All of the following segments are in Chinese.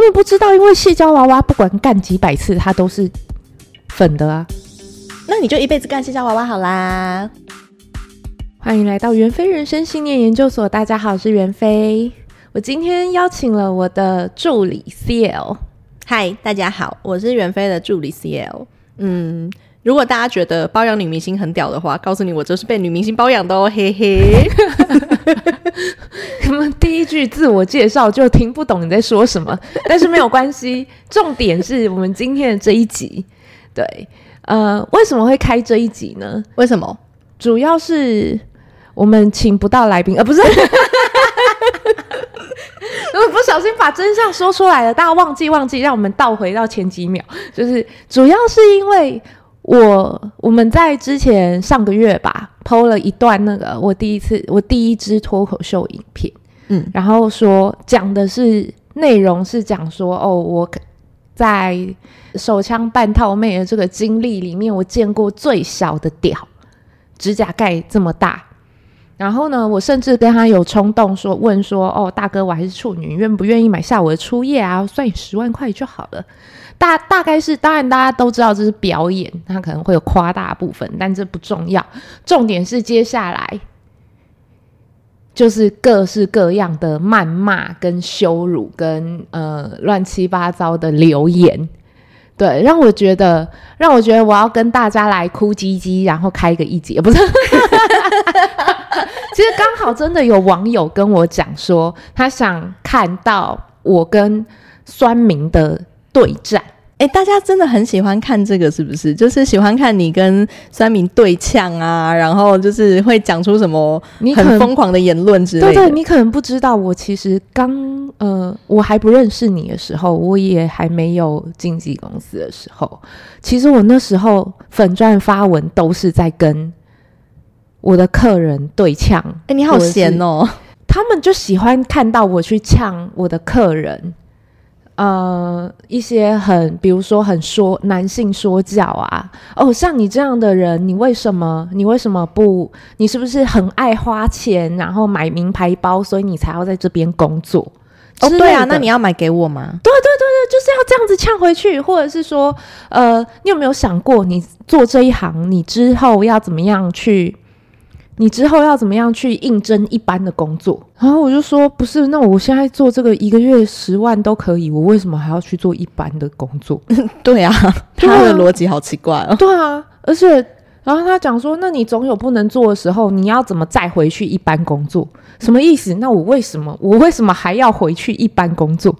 他们不知道，因为矽胶娃娃不管干几百次，它都是粉的啊。那你就一辈子干矽胶娃娃好啦。欢迎来到袁飞人生信念研究所，大家好，我是袁飞。我今天邀请了我的助理 CL。嗨，大家好，我是袁飞的助理 CL。嗯，如果大家觉得包养女明星很屌的话，告诉你，我就是被女明星包养的哦，嘿嘿。他们第一句自我介绍就听不懂你在说什么，但是没有关系，重点是我们今天的这一集，对。呃，为什么会开这一集呢？为什么？主要是我们请不到来宾，呃，不是，如果不小心把真相说出来了，大家忘记忘记，让我们倒回到前几秒，就是主要是因为我我们在之前上个月吧，PO 了一段那个我第一次我第一支脱口秀影片，嗯，然后说讲的是内容是讲说哦我。在手枪半套妹的这个经历里面，我见过最小的屌，指甲盖这么大。然后呢，我甚至跟他有冲动说，问说：“哦，大哥，我还是处女，愿不愿意买下我的初夜啊？算你十万块就好了。”大大概是，当然大家都知道这是表演，他可能会有夸大部分，但这不重要。重点是接下来。就是各式各样的谩骂、跟羞辱、跟呃乱七八糟的留言，对，让我觉得，让我觉得我要跟大家来哭唧唧，然后开个一节，不是？其实刚好真的有网友跟我讲说，他想看到我跟酸民的对战。哎，大家真的很喜欢看这个，是不是？就是喜欢看你跟酸民对呛啊，然后就是会讲出什么很疯狂的言论之类的。对对，你可能不知道，我其实刚呃，我还不认识你的时候，我也还没有经纪公司的时候，其实我那时候粉钻发文都是在跟我的客人对呛。哎，你好闲哦！他们就喜欢看到我去呛我的客人。呃，一些很，比如说很说男性说教啊，哦，像你这样的人，你为什么，你为什么不，你是不是很爱花钱，然后买名牌包，所以你才要在这边工作？哦，对啊，那你要买给我吗？对对对对，就是要这样子呛回去，或者是说，呃，你有没有想过，你做这一行，你之后要怎么样去？你之后要怎么样去应征一般的工作？然后我就说，不是，那我现在做这个一个月十万都可以，我为什么还要去做一般的工作？对啊，他的逻辑好奇怪哦。对啊，而且，然后他讲说，那你总有不能做的时候，你要怎么再回去一般工作？什么意思？那我为什么，我为什么还要回去一般工作？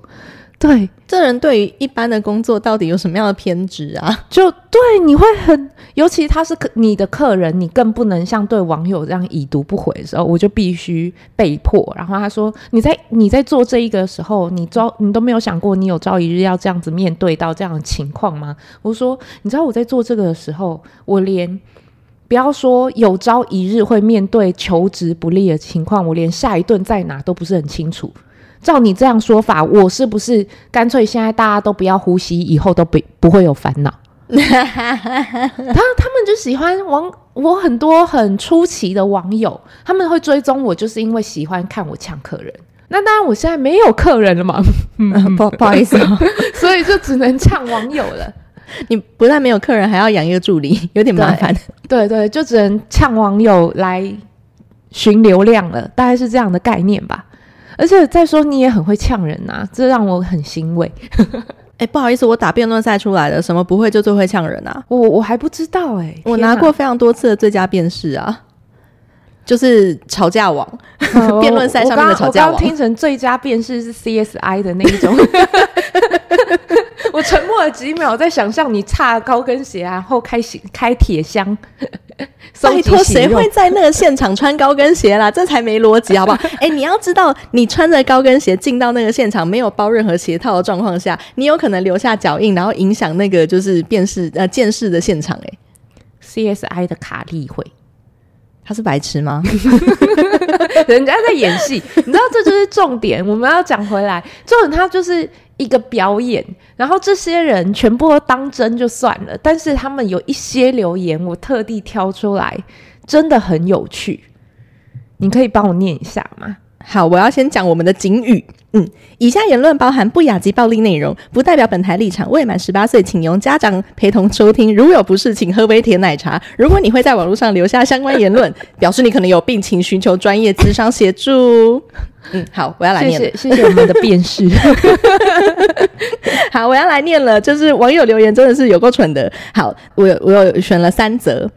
对，这人对于一般的工作到底有什么样的偏执啊？就对，你会很，尤其他是客你的客人，你更不能像对网友这样已读不回的时候，我就必须被迫。然后他说：“你在你在做这一个的时候，你招你都没有想过，你有朝一日要这样子面对到这样的情况吗？”我说：“你知道我在做这个的时候，我连不要说有朝一日会面对求职不利的情况，我连下一顿在哪都不是很清楚。”照你这样说法，我是不是干脆现在大家都不要呼吸，以后都不不会有烦恼？他他们就喜欢网，我很多很出奇的网友，他们会追踪我，就是因为喜欢看我抢客人。那当然，我现在没有客人了嘛，嗯不不好意思，所以就只能呛网友了。你不但没有客人，还要养一个助理，有点麻烦。对对，就只能呛网友来寻流量了，大概是这样的概念吧。而且再说你也很会呛人呐、啊，这让我很欣慰。哎、欸，不好意思，我打辩论赛出来的，什么不会就最会呛人啊？我我还不知道哎、欸，我拿过非常多次的最佳辩士啊，就是吵架王，辩论赛上面的吵架王。我刚听成最佳辩士是 CSI 的那一种。我沉默了几秒，在想象你擦高跟鞋，然后开开铁箱。拜托，谁会在那个现场穿高跟鞋啦？这才没逻辑，好不好？哎、欸，你要知道，你穿着高跟鞋进到那个现场，没有包任何鞋套的状况下，你有可能留下脚印，然后影响那个就是辨识呃鉴识的现场、欸。哎，CSI 的卡利会，他是白痴吗？人家在演戏，你知道这就是重点。我们要讲回来，重点他就是。一个表演，然后这些人全部都当真就算了，但是他们有一些留言，我特地挑出来，真的很有趣。你可以帮我念一下吗？好，我要先讲我们的警语。嗯，以下言论包含不雅及暴力内容，不代表本台立场。未满十八岁，请由家长陪同收听。如有不适，请喝杯甜奶茶。如果你会在网络上留下相关言论，表示你可能有病，请寻求专业咨商协助。嗯，好，我要来念了。谢谢，谢谢我们的辩士。好，我要来念了。就是网友留言真的是有够蠢的。好，我有我有选了三则，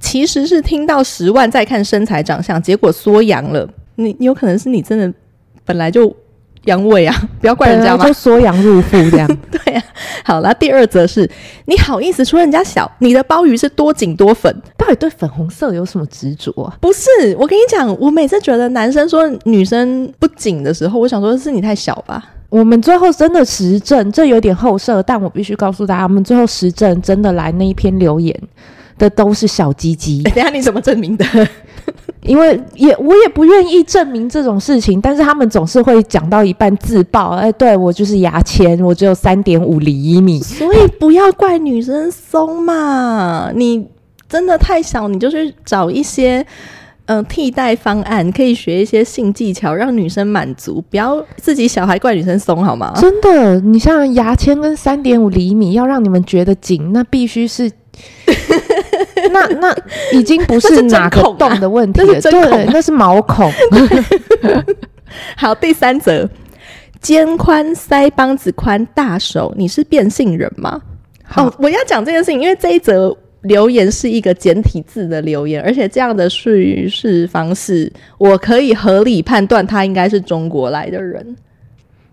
其实是听到十万再看身材长相，结果缩阳了。你你有可能是你真的本来就。阳痿啊！不要怪人家嘛，就缩阳入腹这样。对呀、啊，好了，第二则是你好意思说人家小？你的鲍鱼是多紧多粉？到底对粉红色有什么执着啊？不是，我跟你讲，我每次觉得男生说女生不紧的时候，我想说是你太小吧。我们最后真的实证，这有点后设，但我必须告诉大家，我们最后实证真的来那一篇留言的都是小鸡鸡。等下你怎么证明的？因为也我也不愿意证明这种事情，但是他们总是会讲到一半自爆，哎，对我就是牙签，我只有三点五厘米，所以不要怪女生松嘛，你真的太小，你就去找一些嗯、呃、替代方案，可以学一些性技巧，让女生满足，不要自己小孩怪女生松好吗？真的，你像牙签跟三点五厘米，要让你们觉得紧，那必须是。那那已经不是哪个洞的问题了，对，那是毛孔。好，第三则，肩宽、腮帮子宽、大手，你是变性人吗？好，哦、我要讲这件事情，因为这一则留言是一个简体字的留言，而且这样的叙事方式，我可以合理判断他应该是中国来的人，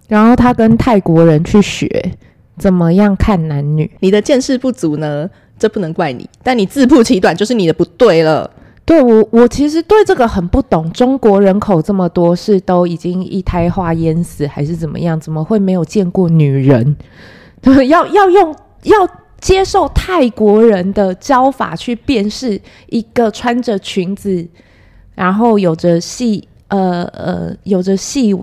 然后他跟泰国人去学怎么样看男女。你的见识不足呢？这不能怪你，但你自曝其短就是你的不对了。对，我，我其实对这个很不懂。中国人口这么多，是都已经一胎化淹死，还是怎么样？怎么会没有见过女人？要要用要接受泰国人的教法去辨识一个穿着裙子，然后有着细呃呃有着细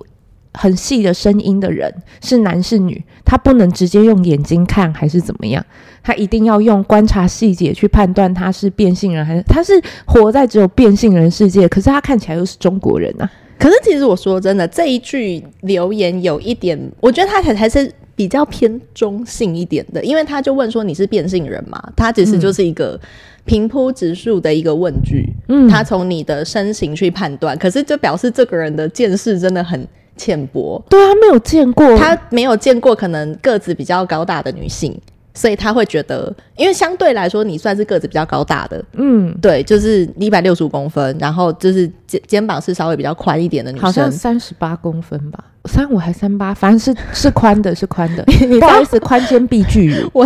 很细的声音的人是男是女？他不能直接用眼睛看，还是怎么样？他一定要用观察细节去判断他是变性人还是他是活在只有变性人世界，可是他看起来又是中国人啊。可是其实我说真的，这一句留言有一点，我觉得他才才是比较偏中性一点的，因为他就问说你是变性人嘛？他其实就是一个平铺直述的一个问句，嗯，他从你的身形去判断，可是就表示这个人的见识真的很浅薄。对啊，没有见过，他没有见过可能个子比较高大的女性。所以他会觉得，因为相对来说你算是个子比较高大的，嗯，对，就是一百六十五公分，然后就是肩肩膀是稍微比较宽一点的女生，好像三十八公分吧，三五还三八，反正是是宽的，是宽的。不好意思，宽肩臂巨乳。我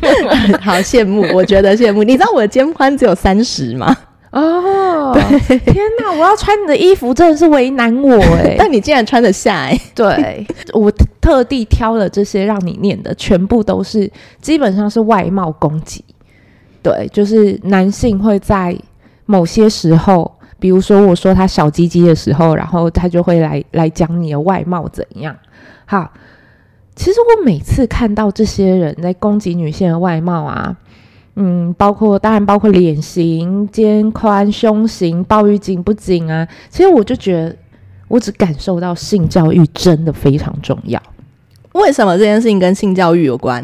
好羡慕，我觉得羡慕。你知道我的肩宽只有三十吗？哦，对天哪！我要穿你的衣服真的是为难我哎，但你竟然穿得下哎。对，我特地挑了这些让你念的，全部都是基本上是外貌攻击。对，就是男性会在某些时候，比如说我说他小鸡鸡的时候，然后他就会来来讲你的外貌怎样。好，其实我每次看到这些人在攻击女性的外貌啊。嗯，包括当然包括脸型、肩宽、胸型、鲍鱼紧不紧啊？其实我就觉得，我只感受到性教育真的非常重要。为什么这件事情跟性教育有关？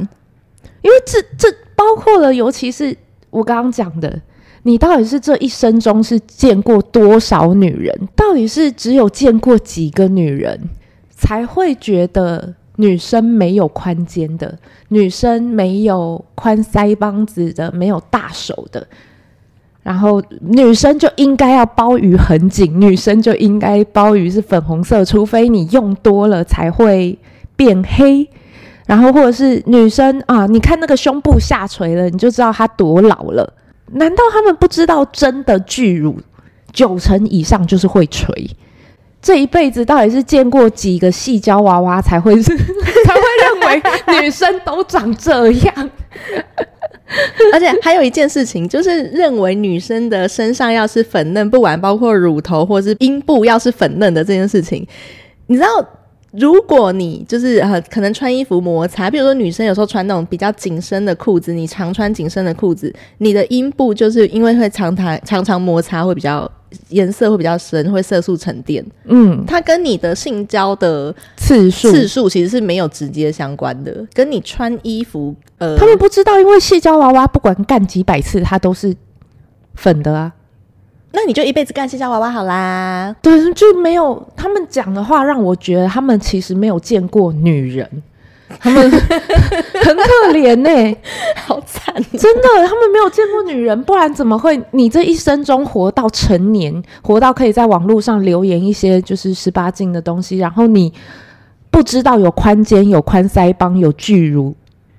因为这这包括了，尤其是我刚刚讲的，你到底是这一生中是见过多少女人？到底是只有见过几个女人才会觉得？女生没有宽肩的，女生没有宽腮帮子的，没有大手的，然后女生就应该要包鱼很紧，女生就应该包鱼是粉红色，除非你用多了才会变黑。然后或者是女生啊，你看那个胸部下垂了，你就知道她多老了。难道他们不知道真的巨乳九成以上就是会垂？这一辈子到底是见过几个矽胶娃娃才会是 才会认为女生都长这样？而且还有一件事情，就是认为女生的身上要是粉嫩，不管包括乳头或是阴部要是粉嫩的这件事情，你知道，如果你就是呃可能穿衣服摩擦，比如说女生有时候穿那种比较紧身的裤子，你常穿紧身的裤子，你的阴部就是因为会常常常常摩擦会比较。颜色会比较深，会色素沉淀。嗯，它跟你的性交的次数次数其实是没有直接相关的，跟你穿衣服。呃，他们不知道，因为矽胶娃娃不管干几百次，它都是粉的啊。那你就一辈子干矽胶娃娃好啦。对，就没有他们讲的话，让我觉得他们其实没有见过女人，他们 很可怜呢、欸，好惨，真的，他们没有见过女人，不然怎么会？你这一生中活到成年，活到可以在网络上留言一些就是十八禁的东西，然后你不知道有宽肩、有宽腮帮、有巨乳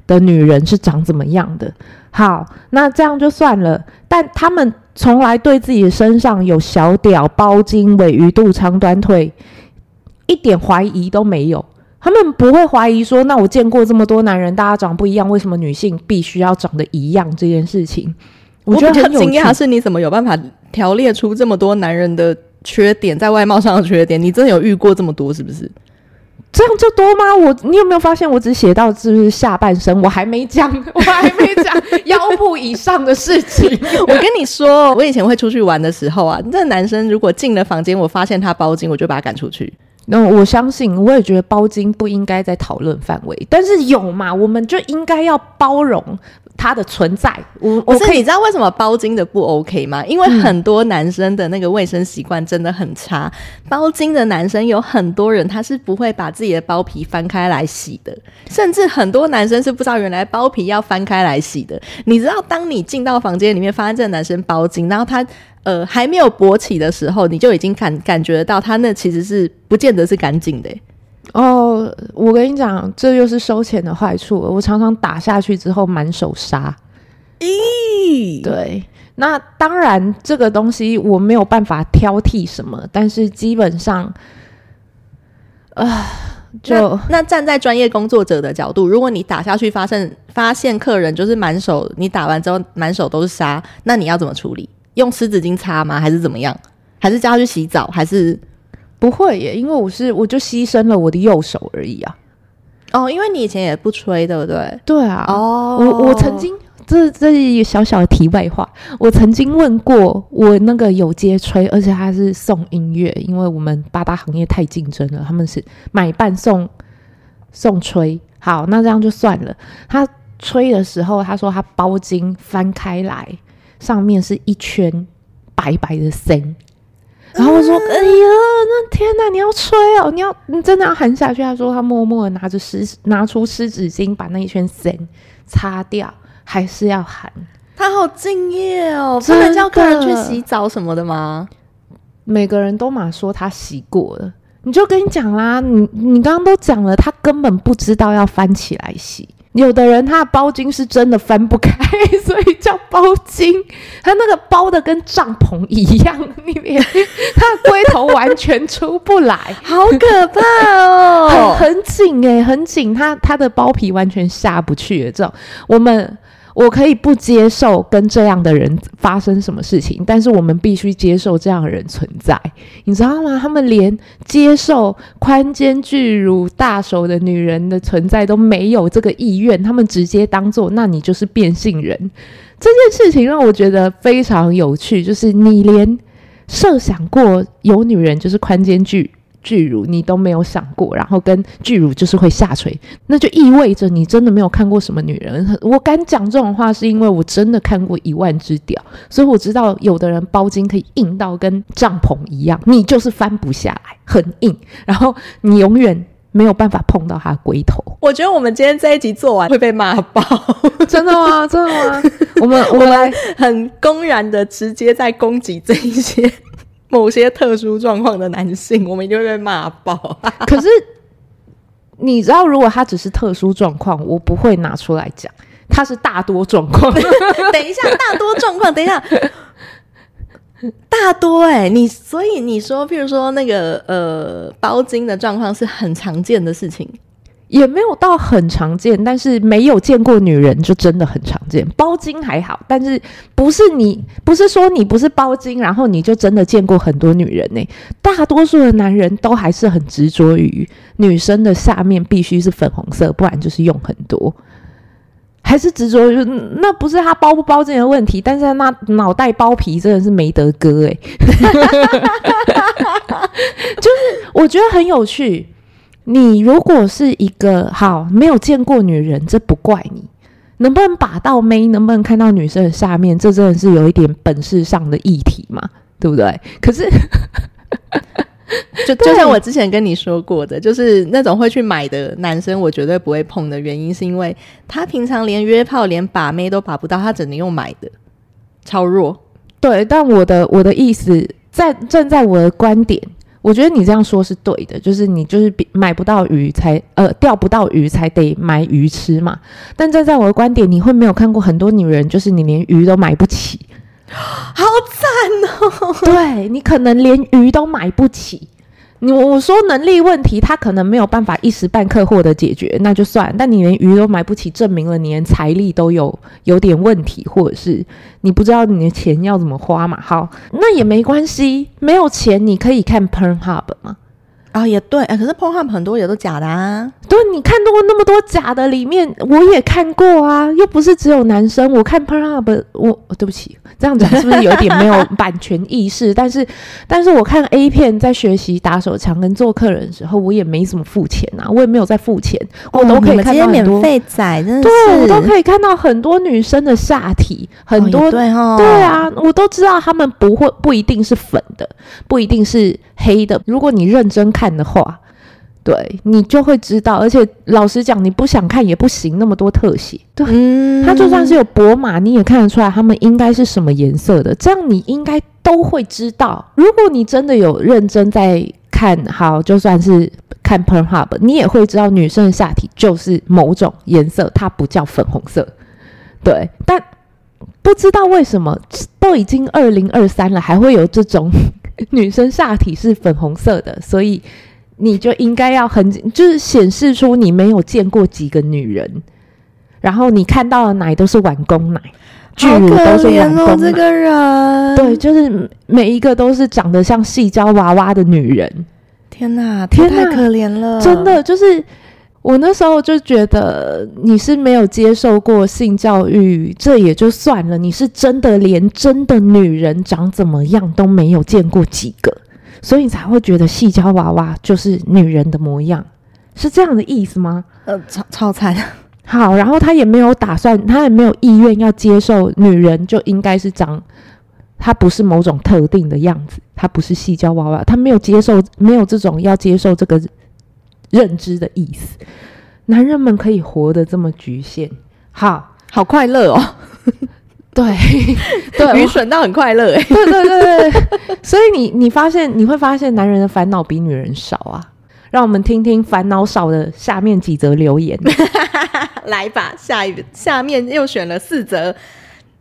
的女人是长怎么样的？好，那这样就算了，但他们。从来对自己身上有小屌、包茎、尾鱼肚、长短腿一点怀疑都没有。他们不会怀疑说，那我见过这么多男人，大家长不一样，为什么女性必须要长得一样这件事情？我觉得很惊讶，是你怎么有办法条列出这么多男人的缺点，在外貌上的缺点？你真的有遇过这么多，是不是？这样就多吗？我你有没有发现，我只写到是不是下半身，我还没讲，我还没讲腰部以上的事情。我跟你说，我以前会出去玩的时候啊，那男生如果进了房间，我发现他包茎，我就把他赶出去。那我相信，我也觉得包金不应该在讨论范围，但是有嘛，我们就应该要包容。它的存在，我我可以，你知道为什么包茎的不 OK 吗？因为很多男生的那个卫生习惯真的很差。嗯、包茎的男生有很多人他是不会把自己的包皮翻开来洗的，甚至很多男生是不知道原来包皮要翻开来洗的。你知道，当你进到房间里面发现这个男生包茎，然后他呃还没有勃起的时候，你就已经感感觉到他那其实是不见得是干净的、欸。哦，我跟你讲，这就是收钱的坏处。我常常打下去之后满手沙。咦，对，那当然这个东西我没有办法挑剔什么，但是基本上，啊、呃，就那，那站在专业工作者的角度，如果你打下去发现发现客人就是满手，你打完之后满手都是沙，那你要怎么处理？用湿纸巾擦吗？还是怎么样？还是叫他去洗澡？还是？不会耶，因为我是我就牺牲了我的右手而已啊。哦，因为你以前也不吹，对不对？对啊。哦，我我曾经这这是一小小的题外话，我曾经问过我那个有接吹，而且他是送音乐，因为我们八大行业太竞争了，他们是买半送送吹。好，那这样就算了。他吹的时候，他说他包金翻开来，上面是一圈白白的线。然后我说：“哎呀，那天哪！你要吹哦，你要你真的要含下去。”他说：“他默默的拿着湿拿出湿纸巾，把那一圈线擦掉，还是要含。”他好敬业哦，不能叫客人去洗澡什么的吗？每个人都嘛说他洗过了，你就跟你讲啦，你你刚刚都讲了，他根本不知道要翻起来洗。有的人他的包巾是真的翻不开，所以叫包巾。他那个包的跟帐篷一样，里面 他的龟头完全出不来，好可怕哦，很紧诶、欸，很紧，他他的包皮完全下不去。这种我们。我可以不接受跟这样的人发生什么事情，但是我们必须接受这样的人存在，你知道吗？他们连接受宽肩巨乳大手的女人的存在都没有这个意愿，他们直接当做那你就是变性人。这件事情让我觉得非常有趣，就是你连设想过有女人就是宽肩巨。巨乳你都没有想过，然后跟巨乳就是会下垂，那就意味着你真的没有看过什么女人。我敢讲这种话，是因为我真的看过一万只屌，所以我知道有的人包茎可以硬到跟帐篷一样，你就是翻不下来，很硬，然后你永远没有办法碰到他的龟头。我觉得我们今天这一集做完会被骂爆，真的吗？真的吗？我们我们很公然的直接在攻击这一些。某些特殊状况的男性，我们一定会被骂爆。可是你知道，如果他只是特殊状况，我不会拿出来讲。他是大多状况。等一下，大多状况，等一下，大多哎、欸，你所以你说，譬如说那个呃包茎的状况是很常见的事情。也没有到很常见，但是没有见过女人就真的很常见。包茎还好，但是不是你不是说你不是包茎，然后你就真的见过很多女人呢、大多数的男人都还是很执着于女生的下面必须是粉红色，不然就是用很多。还是执着于那不是他包不包这个问题，但是那脑袋包皮真的是没得割哎，就是我觉得很有趣。你如果是一个好没有见过女人，这不怪你。能不能把到妹，能不能看到女生的下面，这真的是有一点本事上的议题嘛，对不对？可是，就 就像我之前跟你说过的，就是那种会去买的男生，我绝对不会碰的原因，是因为他平常连约炮、连把妹都把不到，他只能用买的，超弱。对，但我的我的意思，在站在我的观点。我觉得你这样说是对的，就是你就是买不到鱼才呃钓不到鱼才得买鱼吃嘛。但站在我的观点，你会没有看过很多女人，就是你连鱼都买不起，好惨哦！对，你可能连鱼都买不起。你我说能力问题，他可能没有办法一时半刻获得解决，那就算。但你连鱼都买不起，证明了你连财力都有有点问题，或者是你不知道你的钱要怎么花嘛？好，那也没关系，没有钱你可以看 Pornhub 吗？啊、哦，也对，可是 Pornhub 很多也都假的啊。对，你看到过那么多假的，里面我也看过啊，又不是只有男生。我看 Pornhub，我对不起，这样讲是不是有点没有版权意识？但是，但是我看 A 片，在学习打手枪跟做客人的时候，我也没怎么付钱啊，我也没有在付钱，哦、我都可以看到很多免费仔，真的是，对，我都可以看到很多女生的下体，很多、哦、对哦，对啊，我都知道他们不会不一定是粉的，不一定是黑的。如果你认真看。看的话，对你就会知道。而且老实讲，你不想看也不行，那么多特写。对，嗯、它就算是有博马，你也看得出来他们应该是什么颜色的。这样你应该都会知道。如果你真的有认真在看，好，就算是看 Pornhub，你也会知道女生的下体就是某种颜色，它不叫粉红色。对，但不知道为什么，都已经二零二三了，还会有这种。女生下体是粉红色的，所以你就应该要很，就是显示出你没有见过几个女人，然后你看到的奶都是碗公奶，巨乳都是碗公奶。这个人，对，就是每一个都是长得像细胶娃娃的女人。天哪，天哪，太可怜了，真的就是。我那时候就觉得你是没有接受过性教育，这也就算了。你是真的连真的女人长怎么样都没有见过几个，所以你才会觉得细胶娃娃就是女人的模样，是这样的意思吗？呃，超超惨。好，然后他也没有打算，他也没有意愿要接受女人就应该是长，她不是某种特定的样子，她不是细胶娃娃，他没有接受，没有这种要接受这个。认知的意思，男人们可以活得这么局限，好好快乐哦。对 对，愚蠢到很快乐 哎。对对对对，所以你你发现你会发现，男人的烦恼比女人少啊。让我们听听烦恼少的下面几则留言。来吧，下一下面又选了四则。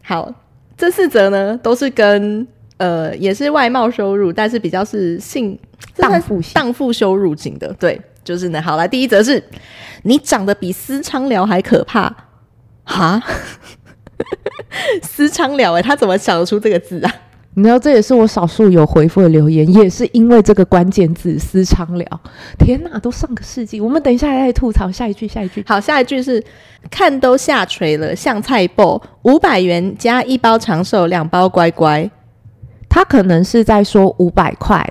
好，这四则呢都是跟呃也是外貌羞辱，但是比较是性荡妇荡妇羞辱型的，对。就是呢，好了，第一则是，你长得比私娼寮还可怕，哈，私娼寮哎，他怎么想得出这个字啊？你知道这也是我少数有回复的留言，也是因为这个关键字“私娼聊”。天哪，都上个世纪，我们等一下来吐槽下一句，下一句。好，下一句是看都下垂了，像菜脯，五百元加一包长寿，两包乖乖。他可能是在说五百块。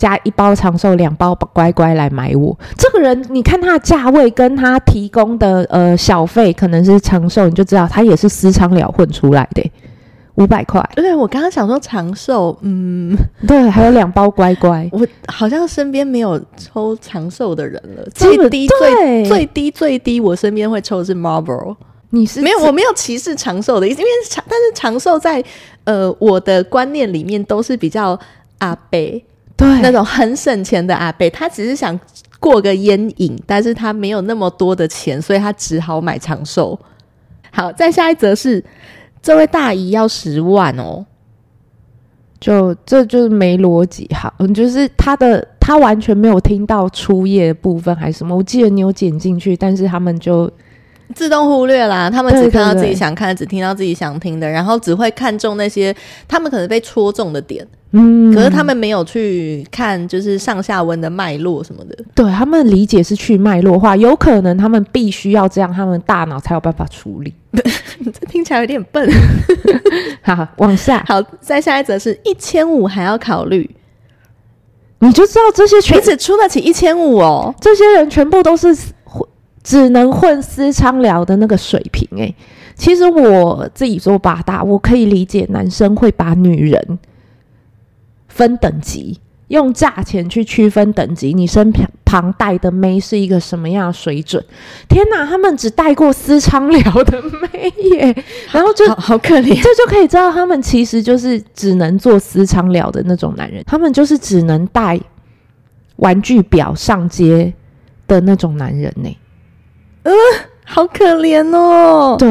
加一包长寿，两包乖乖来买我。这个人，你看他的价位跟他提供的呃小费，可能是长寿，你就知道他也是私娼寮混出来的。五百块，对，我刚刚想说长寿，嗯，对，还有两包乖乖。我好像身边没有抽长寿的人了。最低最最低最低，我身边会抽的是 Marlboro。你是没有，我没有歧视长寿的意思，因为长，但是长寿在呃我的观念里面都是比较阿伯。对，那种很省钱的阿伯，他只是想过个烟瘾，但是他没有那么多的钱，所以他只好买长寿。好，再下一则是，这位大姨要十万哦，就这就是没逻辑。哈，就是他的他完全没有听到初夜的部分还是什么，我记得你有剪进去，但是他们就自动忽略啦，他们只看到自己想看的，对对对，只听到自己想听的，然后只会看中那些他们可能被戳中的点。嗯，可是他们没有去看，就是上下文的脉络什么的。对，他们理解是去脉络化，有可能他们必须要这样，他们大脑才有办法处理。这听起来有点笨。好，往下。好，再下一则是一千五还要考虑，你就知道这些全只出得起一千五哦。这些人全部都是混，只能混私娼寮的那个水平哎、欸。其实我自己做八大，我可以理解男生会把女人。分等级，用价钱去区分等级。你身旁旁带的妹是一个什么样的水准？天哪，他们只带过私娼寮的妹耶，然后就好，好可怜，这就可以知道他们其实就是只能做私娼寮的那种男人，他们就是只能带玩具表上街的那种男人呢。呃，好可怜哦。对，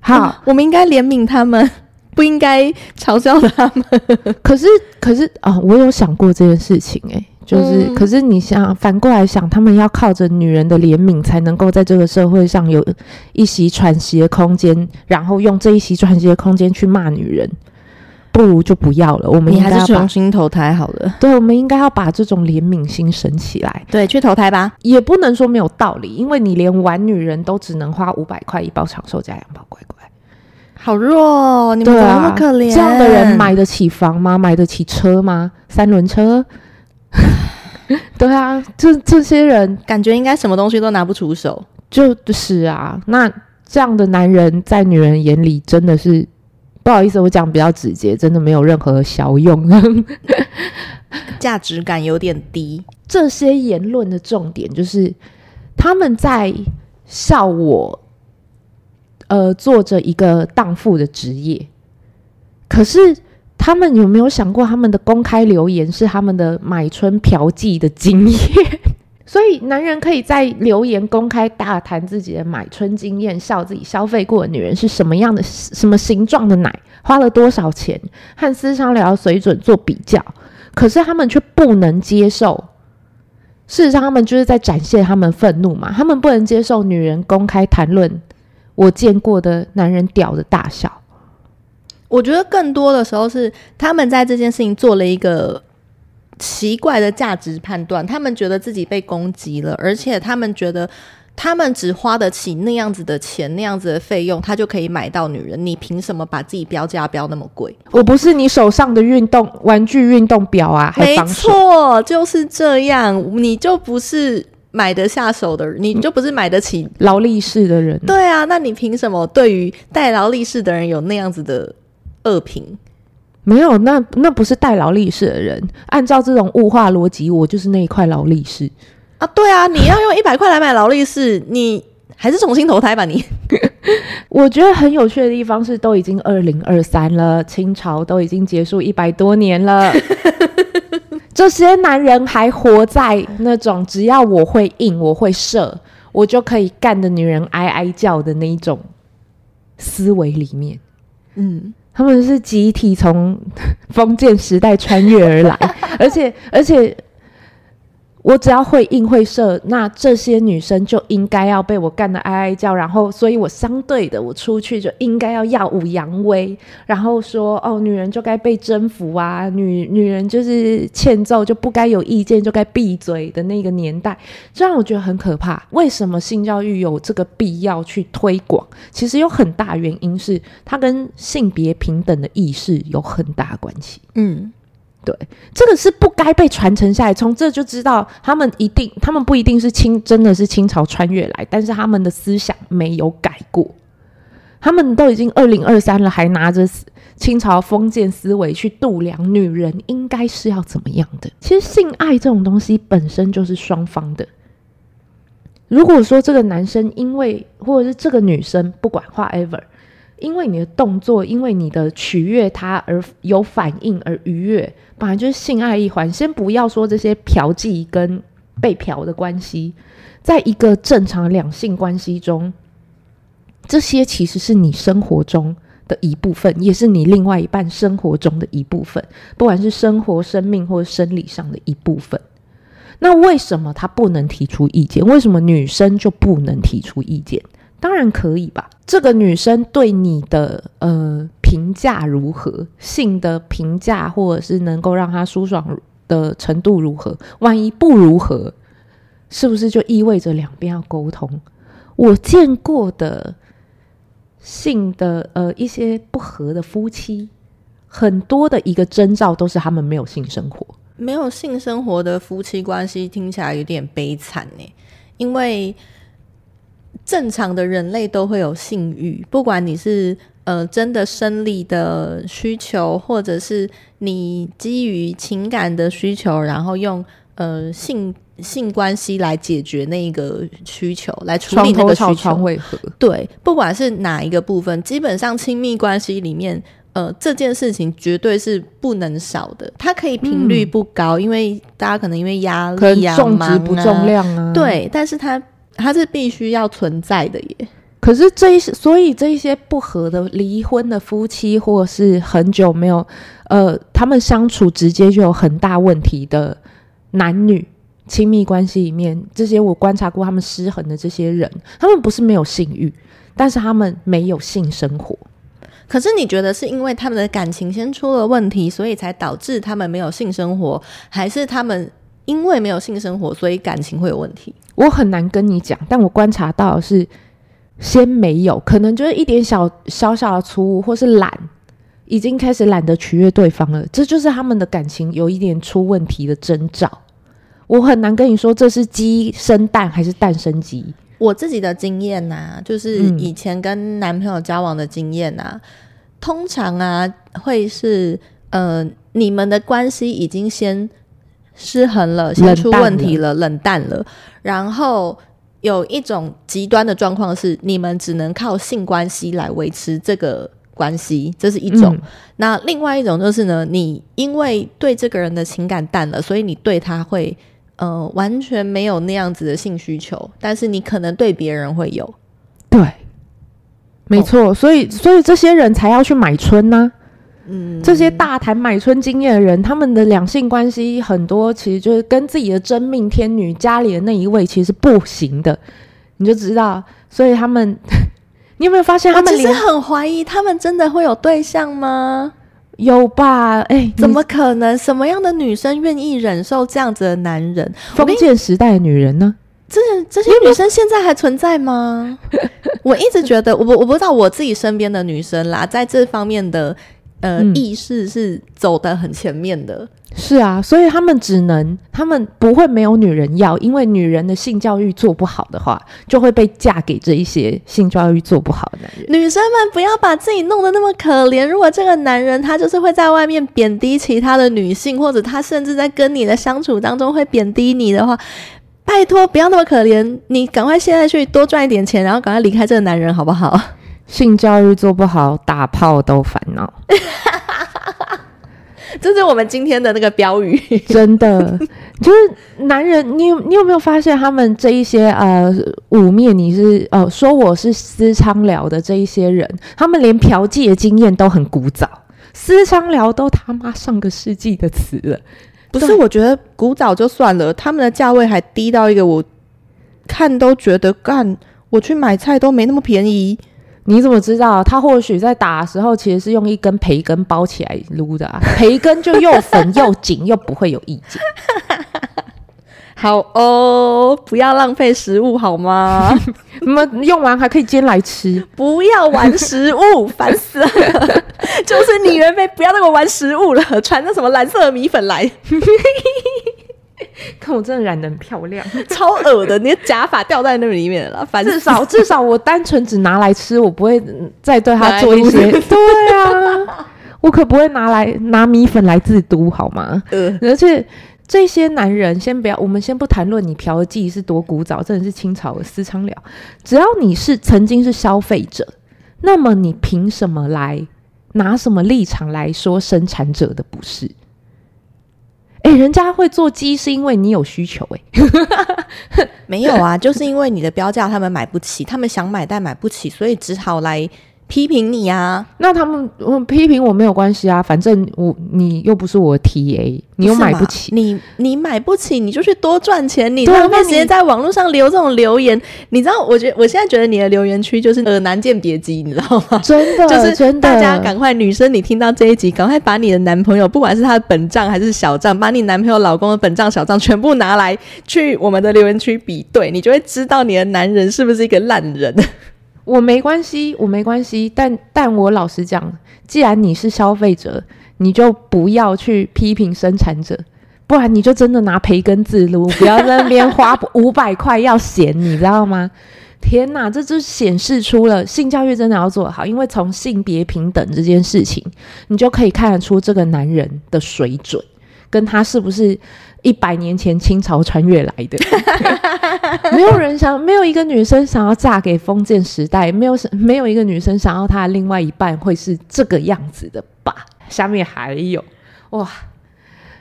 好，嗯，我们应该怜悯他们。不应该嘲笑他们，可是可是啊，我有想过这件事情哎、欸，就是、嗯、可是你想反过来想，他们要靠着女人的怜悯才能够在这个社会上有一席喘息的空间，然后用这一席喘息的空间去骂女人，不如就不要了。我们应该还是重新投胎好了。对，我们应该要把这种怜悯心升起来。对，去投胎吧。也不能说没有道理，因为你连玩女人都只能花五百块一包长寿加两包乖乖。好弱哦，你们怎么那么可怜？这样的人买得起房吗？买得起车吗？三轮车？对啊，这这些人感觉应该什么东西都拿不出手。就是啊，那这样的男人在女人眼里真的是不好意思，我讲比较直接，真的没有任何效用，价值感有点低。这些言论的重点就是他们在笑我。呃，做着一个荡妇的职业，可是他们有没有想过，他们的公开留言是他们的买春嫖妓的经验？所以男人可以在留言公开大谈自己的买春经验，笑自己消费过的女人是什么样的、什么形状的奶，花了多少钱，和私商聊水准做比较，可是他们却不能接受。事实上，他们就是在展现他们愤怒嘛，他们不能接受女人公开谈论。我见过的男人屌的大小，我觉得更多的时候是他们在这件事情做了一个奇怪的价值判断，他们觉得自己被攻击了，而且他们觉得他们只花得起那样子的钱，那样子的费用，他就可以买到女人。你凭什么把自己标价标那么贵？我不是你手上的运动玩具运动表啊，没错，就是这样，你就不是。买得下手的人，你就不是买得起劳力士的人。对啊，那你凭什么对于戴劳力士的人有那样子的恶评？没有，那那不是戴劳力士的人。按照这种物化逻辑，我就是那一块劳力士啊！对啊，你要用一百块来买劳力士，你还是重新投胎吧你。我觉得很有趣的地方是，都已经二零二三了，清朝都已经结束一百多年了。这些男人还活在那种只要我会硬，我会射，我就可以干的女人哀哀叫的那一种思维里面。嗯，他们是集体从 封建时代穿越而来，而且而且。我只要会硬会射，那这些女生就应该要被我干得哀哀叫，然后，所以我相对的，我出去就应该要耀武扬威，然后说哦，女人就该被征服啊，女女人就是欠揍就不该有意见，就该闭嘴的那个年代，这让我觉得很可怕。为什么性教育有这个必要去推广？其实有很大原因是它跟性别平等的意识有很大关系。嗯。对，这个是不该被传承下来。从这就知道，他们一定，他们不一定是清，真的是清朝穿越来，但是他们的思想没有改过。他们都已经二零二三了，还拿着清朝封建思维去度量女人应该是要怎么样的。其实性爱这种东西本身就是双方的。如果说这个男生因为，或者是这个女生不管 whatever。因为你的动作，因为你的取悦他而有反应而愉悦，本来就是性爱一环。先不要说这些嫖妓跟被嫖的关系，在一个正常两性关系中，这些其实是你生活中的一部分，也是你另外一半生活中的一部分，不管是生活、生命或生理上的一部分。那为什么他不能提出意见？为什么女生就不能提出意见？当然可以吧。这个女生对你的呃评价如何？性的评价，或者是能够让她舒爽的程度如何？万一不如何，是不是就意味着两边要沟通？我见过的性的呃一些不合的夫妻，很多的一个征兆都是他们没有性生活。没有性生活的夫妻关系听起来有点悲惨呢，因为。正常的人类都会有性欲，不管你是呃真的生理的需求，或者是你基于情感的需求，然后用呃性性关系来解决那一个需求，来处理那个需求。对，不管是哪一个部分，基本上亲密关系里面，呃，这件事情绝对是不能少的。它可以频率不高，嗯、因为大家可能因为压力啊、重质不重量啊，对，但是它。它是必须要存在的耶。可是这一些，所以这一些不和的离婚的夫妻，或是很久没有，呃，他们相处直接就有很大问题的男女亲密关系里面，这些我观察过他们失衡的这些人，他们不是没有性欲，但是他们没有性生活。可是你觉得是因为他们的感情先出了问题，所以才导致他们没有性生活，还是他们因为没有性生活，所以感情会有问题？我很难跟你讲，但我观察到是，先没有，可能就是一点小小小的错误，或是懒，已经开始懒得取悦对方了，这就是他们的感情有一点出问题的征兆。我很难跟你说这是鸡生蛋还是蛋生鸡。我自己的经验呐、啊，就是以前跟男朋友交往的经验呐、啊，嗯、通常啊会是呃你们的关系已经先。失衡了，先出问题了，冷淡了。然后有一种极端的状况是，你们只能靠性关系来维持这个关系，这是一种。嗯、那另外一种就是呢，你因为对这个人的情感淡了，所以你对他会呃完全没有那样子的性需求，但是你可能对别人会有。对，没错。哦、所以，所以这些人才要去买春呢、啊。嗯，这些大谈买春经验的人，他们的两性关系很多，其实就是跟自己的真命天女家里的那一位其实不行的，你就知道。所以他们，你有没有发现他们？其实很怀疑他们真的会有对象吗？有吧？哎、欸，怎么可能？什么样的女生愿意忍受这样子的男人？封建时代的女人呢？这些这些女生现在还存在吗？我一直觉得，我不我不知道我自己身边的女生啦，在这方面的。呃，嗯、意识是走得很前面的，是啊，所以他们只能，他们不会没有女人要，因为女人的性教育做不好的话，就会被嫁给这一些性教育做不好的男人。女生们不要把自己弄得那么可怜，如果这个男人他就是会在外面贬低其他的女性，或者他甚至在跟你的相处当中会贬低你的话，拜托不要那么可怜，你赶快现在去多赚一点钱，然后赶快离开这个男人，好不好？性教育做不好，打炮都烦恼。这是我们今天的那个标语，真的就是男人。你有你有没有发现，他们这一些呃污蔑你是呃说我是私娼寮的这一些人，他们连嫖妓的经验都很古早，私娼寮都他妈上个世纪的词了。不是，我觉得古早就算了，他们的价位还低到一个我看都觉得干，我去买菜都没那么便宜。你怎么知道？他或许在打的时候，其实是用一根培根包起来撸的啊，培根就又粉又紧，又不会有意见。好哦，不要浪费食物好吗？那么用完还可以煎来吃，不要玩食物，烦死了！就是你原本不要那么玩食物了，传那什么蓝色的米粉来。看我真的染的很漂亮，超恶的！你的假发掉在那里面了，反正至少至少我单纯只拿来吃，我不会再对它做一些。对啊，我可不会拿来拿米粉来自毒，好吗？呃、而且这些男人，先不要，我们先不谈论你嫖妓是多古早，真的是清朝的私娼了。只要你是曾经是消费者，那么你凭什么来拿什么立场来说生产者的不是？哎、人家会做鸡是因为你有需求哎、没有啊，就是因为你的标价他们买不起，他们想买但买不起，所以只好来批评你啊。那他们批评我没有关系啊，反正我你又不是我的 TA，你又买不起，你你买不起，你就去多赚钱。你浪费时间在网络上留这种留言，你，你知道？我觉得我现在觉得你的留言区就是呃男鉴别机，你知道吗？真的，就是真的。大家赶快，女生你听到这一集，赶快把你的男朋友，不管是他的本账还是小账，把你男朋友、老公的本账、小账全部拿来去我们的留言区比对，你就会知道你的男人是不是一个烂人。我没关系，我没关系，但但我老实讲，既然你是消费者，你就不要去批评生产者，不然你就真的拿培根自撸，不要在那边花 五百块要嫌，你知道吗？天哪，这就显示出了性教育真的要做好，因为从性别平等这件事情，你就可以看得出这个男人的水准，跟他是不是。一百年前清朝穿越来的，没有人想，没有一个女生想要嫁给封建时代，没有没有一个女生想要她的另外一半会是这个样子的吧？下面还有哇，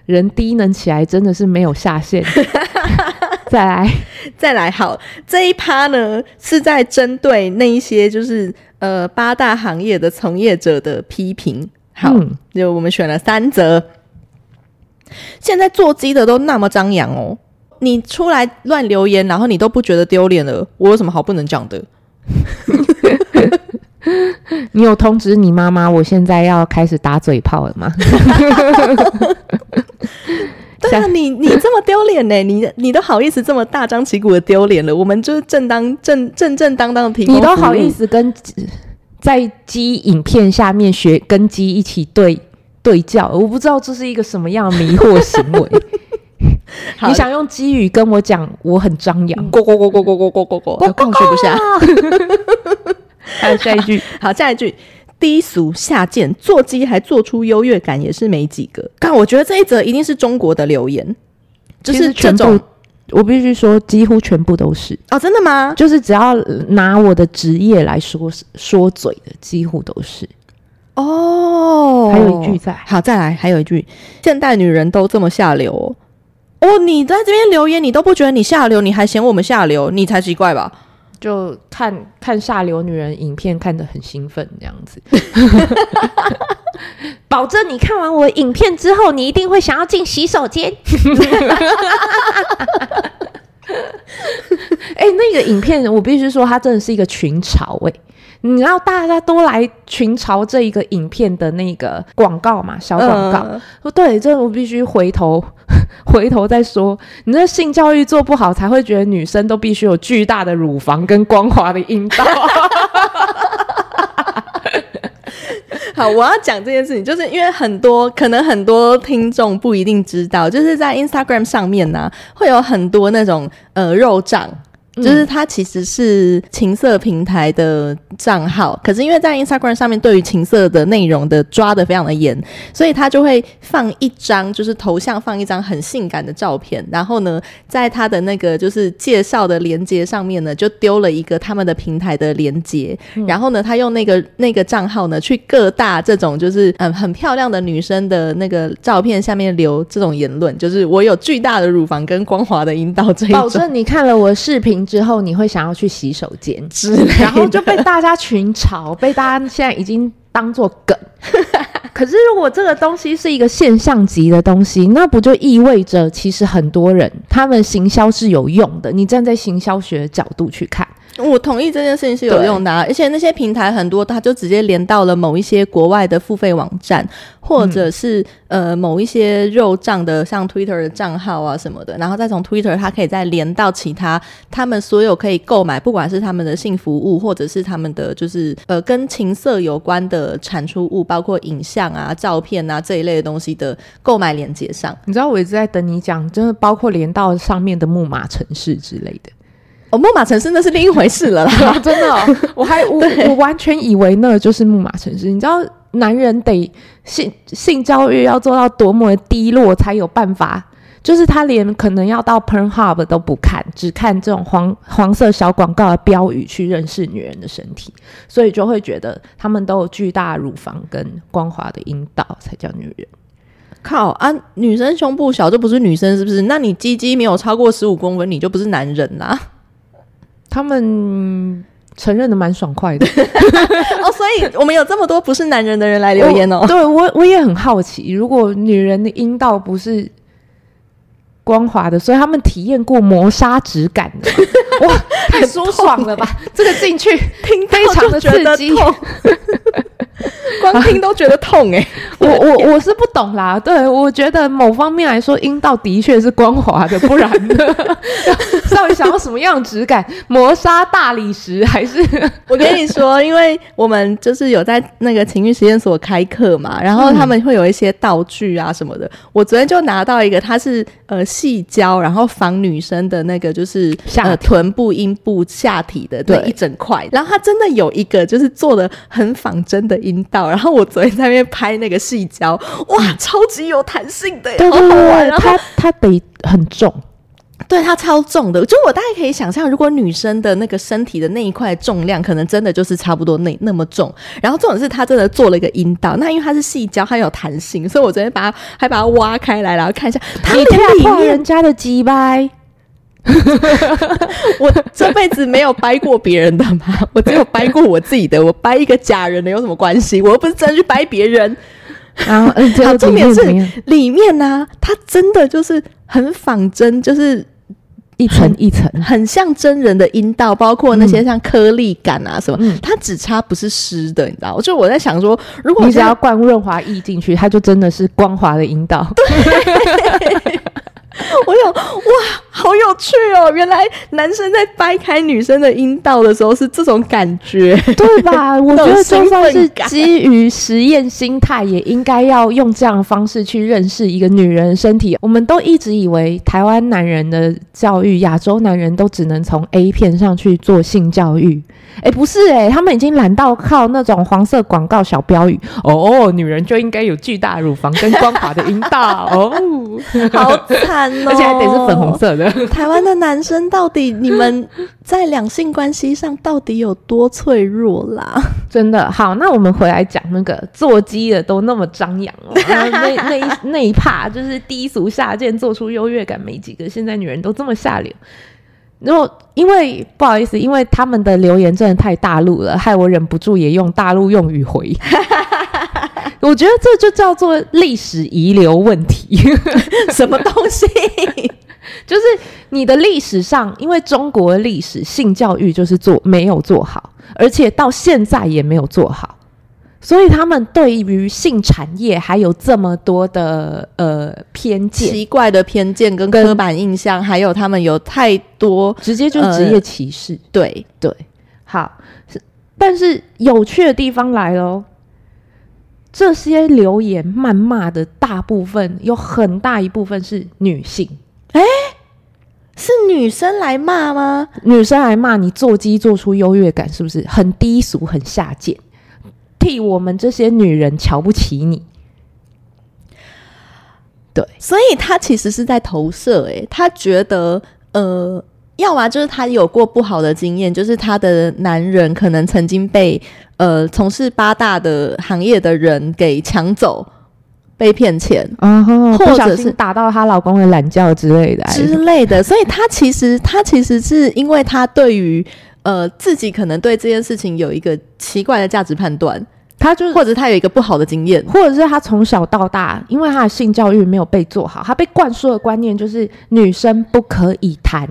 人低能起来真的是没有下限。再来，再来，好，这一趴呢是在针对那一些就是呃八大行业的从业者的批评。好，嗯、就我们选了三则。现在做鸡的都那么张扬哦，你出来乱留言，然后你都不觉得丢脸了？我有什么好不能讲的？你有通知你妈妈，我现在要开始打嘴炮了吗？对啊，你你这么丢脸呢？你你都好意思这么大张旗鼓的丢脸了？我们就是正当正正正当当的提供，你都好意思跟在鸡影片下面学跟鸡一起对。对叫，我不知道这是一个什么样的迷惑行为。你想用基语跟我讲，我很张扬，呱呱呱呱呱呱呱呱呱，我控制不下。还有下一句，好，下一句，低俗下贱，做鸡还做出优越感，也是没几个。但我觉得这一则一定是中国的留言，就是这种，我必须说，几乎全部都是哦，真的吗？就是只要拿我的职业来说说嘴的，几乎都是。哦，还有一句在，好，再来，还有一句，现代女人都这么下流哦。哦，你在这边留言，你都不觉得你下流，你还嫌我们下流，你才奇怪吧？就看看下流女人影片，看得很兴奋这样子。保证你看完我影片之后，你一定会想要进洗手间。哎、欸，那个影片我必须说，它真的是一个群嘲哎、欸。你知道大家都来群嘲这一个影片的那个广告嘛？小广告，说、呃、对，这我必须回头 回头再说。你那性教育做不好，才会觉得女生都必须有巨大的乳房跟光滑的阴道。好，我要讲这件事情，就是因为很多可能很多听众不一定知道，就是在 Instagram 上面呢、会有很多那种呃肉账。就是它其实是情色平台的账号，可是因为在 Instagram 上面对于情色的内容的抓得非常的严，所以他就会放一张就是头像放一张很性感的照片，然后呢，在他的那个就是介绍的连接上面呢，就丢了一个他们的平台的连接，然后呢，他用那个那个账号呢去各大这种就是嗯很漂亮的女生的那个照片下面留这种言论，就是我有巨大的乳房跟光滑的阴道这一种。保证你看了我的视频。之后你会想要去洗手间之类，然后就被大家群嘲，被大家现在已经当做梗。可是如果这个东西是一个现象级的东西，那不就意味着其实很多人他们行销是有用的？你站在行销学的角度去看。我同意这件事情是有用的啊，而且那些平台很多，它就直接连到了某一些国外的付费网站，或者是、嗯、呃某一些肉账的，像 Twitter 的账号啊什么的，然后再从 Twitter 它可以再连到其他他们所有可以购买，不管是他们的性服务，或者是他们的就是呃跟情色有关的产出物，包括影像啊、照片啊这一类的东西的购买链接上。你知道我一直在等你讲，真的包括连到上面的木马城市之类的。哦，木马城市那是另一回事了啦，真的、哦，我还我我完全以为那就是木马城市。你知道，男人得性性教育要做到多么的低落才有办法？就是他连可能要到 Pornhub 都不看，只看这种黄黄色小广告的标语去认识女人的身体，所以就会觉得他们都有巨大乳房跟光滑的阴道才叫女人。靠啊！女生胸部小就不是女生是不是？那你鸡鸡没有超过十五公分，你就不是男人啦。他们承认的蛮爽快的 哦，所以我们有这么多不是男人的人来留言哦。对我，我也很好奇，如果女人的阴道不是光滑的，所以他们体验过磨砂质感的，哇，太舒爽了吧！这个进去听非常的刺激。光听都觉得痛哎、欸，我我我是不懂啦。对，我觉得某方面来说，阴道的确是光滑的，不然呢？到底想要什么样的质感？磨砂大理石还是？我跟你说，因为我们就是有在那个情欲实验所开课嘛，然后他们会有一些道具啊什么的。嗯、我昨天就拿到一个，它是呃细胶，然后防女生的那个就是呃臀部、阴部、下体的对一整块，然后它真的有一个就是做的很仿真的阴道。然后我昨天在那边拍那个矽胶，哇，超级有弹性的，对对对，它它得很重，对，它超重的。就我大概可以想象，如果女生的那个身体的那一块重量，可能真的就是差不多那那么重。然后重点是它真的做了一个阴道，那因为它是细胶，它有弹性，所以我昨天把它还把它挖开来，然后看一下，它里面人家的鸡掰。我这辈子没有掰过别人的吗？我只有掰过我自己的。我掰一个假人的有什么关系？我又不是真去掰别人。然后，嗯，好，重点是里面呢、啊，它真的就是很仿真，就是一层一层，很像真人的阴道，包括那些像颗粒感啊什么，嗯、它只差不是湿的，你知道？我就我在想说，如果你只要灌润滑液进去，它就真的是光滑的阴道。对。我想，哇，好有趣哦！原来男生在掰开女生的阴道的时候是这种感觉，对吧？我觉得就算是基于实验心态，也应该要用这样的方式去认识一个女人身体。我们都一直以为台湾男人的教育，亚洲男人都只能从 A 片上去做性教育。哎，不是哎，他们已经懒到靠那种黄色广告小标语哦，女人就应该有巨大乳房跟光滑的阴道哦，好惨而且还得是粉红色的。台湾的男生到底你们在两性关系上到底有多脆弱啦？真的好，那我们回来讲那个做鸡的都那么张扬哦，那那一那一趴就是低俗下贱，做出优越感没几个，现在女人都这么下流。然后，因为不好意思，因为他们的留言真的太大陆了，害我忍不住也用大陆用语回。我觉得这就叫做历史遗留问题。什么东西？就是你的历史上，因为中国的历史性教育就是做没有做好，而且到现在也没有做好。所以他们对于性产业还有这么多的呃偏见、奇怪的偏见跟刻板印象，还有他们有太多直接就是职业歧视。呃、对对，好，但是有趣的地方来了，这些留言谩骂的大部分有很大一部分是女性。哎，是女生来骂吗？女生来骂你做鸡做出优越感，是不是很低俗、很下贱？替我们这些女人瞧不起你，对，所以他其实是在投射，诶，他觉得，呃，要么就是他有过不好的经验，就是他的男人可能曾经被呃从事八大的行业的人给抢走，被骗钱，啊、哦，或者是打到她老公的懒觉之类的。之类的，所以她其实她其实是因为她对于。呃，自己可能对这件事情有一个奇怪的价值判断，她就是或者她有一个不好的经验，或者是她从小到大，因为她的性教育没有被做好，她被灌输的观念就是女生不可以谈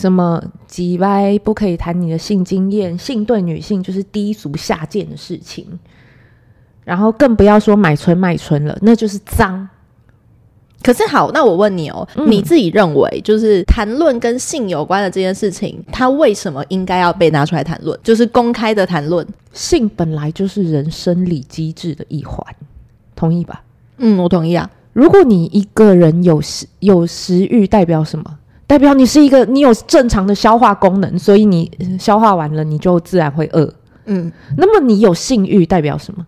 什么几歪，不可以谈你的性经验，性对女性就是低俗下贱的事情，然后更不要说买春卖春了，那就是脏。可是好，那我问你哦，嗯、你自己认为，就是谈论跟性有关的这件事情，它为什么应该要被拿出来谈论？就是公开的谈论，性本来就是人生理机制的一环，同意吧？嗯，我同意啊。如果你一个人有食有食欲，代表什么？代表你是一个你有正常的消化功能，所以你消化完了，你就自然会饿。嗯，那么你有性欲，代表什么？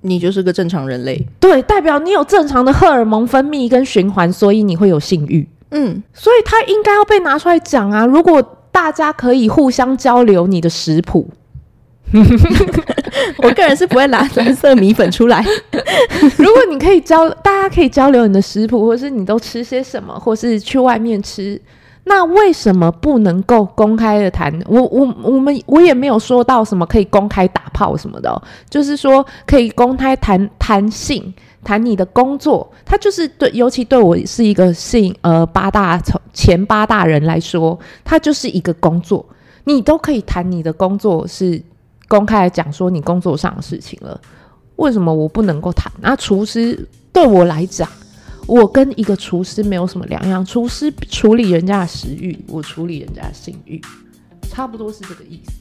你就是个正常人类，对，代表你有正常的荷尔蒙分泌跟循环，所以你会有性欲。嗯，所以他应该要被拿出来讲啊！如果大家可以互相交流你的食谱，我个人是不会拿蓝色米粉出来。如果你可以交，大家可以交流你的食谱，或是你都吃些什么，或是去外面吃。那为什么不能够公开的谈？我我我们我也没有说到什么可以公开打炮什么的哦，就是说可以公开谈谈性，谈你的工作。他就是对，尤其对我是一个性呃八大前八大人来说，他就是一个工作，你都可以谈你的工作，是公开来讲说你工作上的事情了。为什么我不能够谈？那厨师对我来讲。我跟一个厨师没有什么两样，厨师处理人家的食欲，我处理人家的性欲，差不多是这个意思。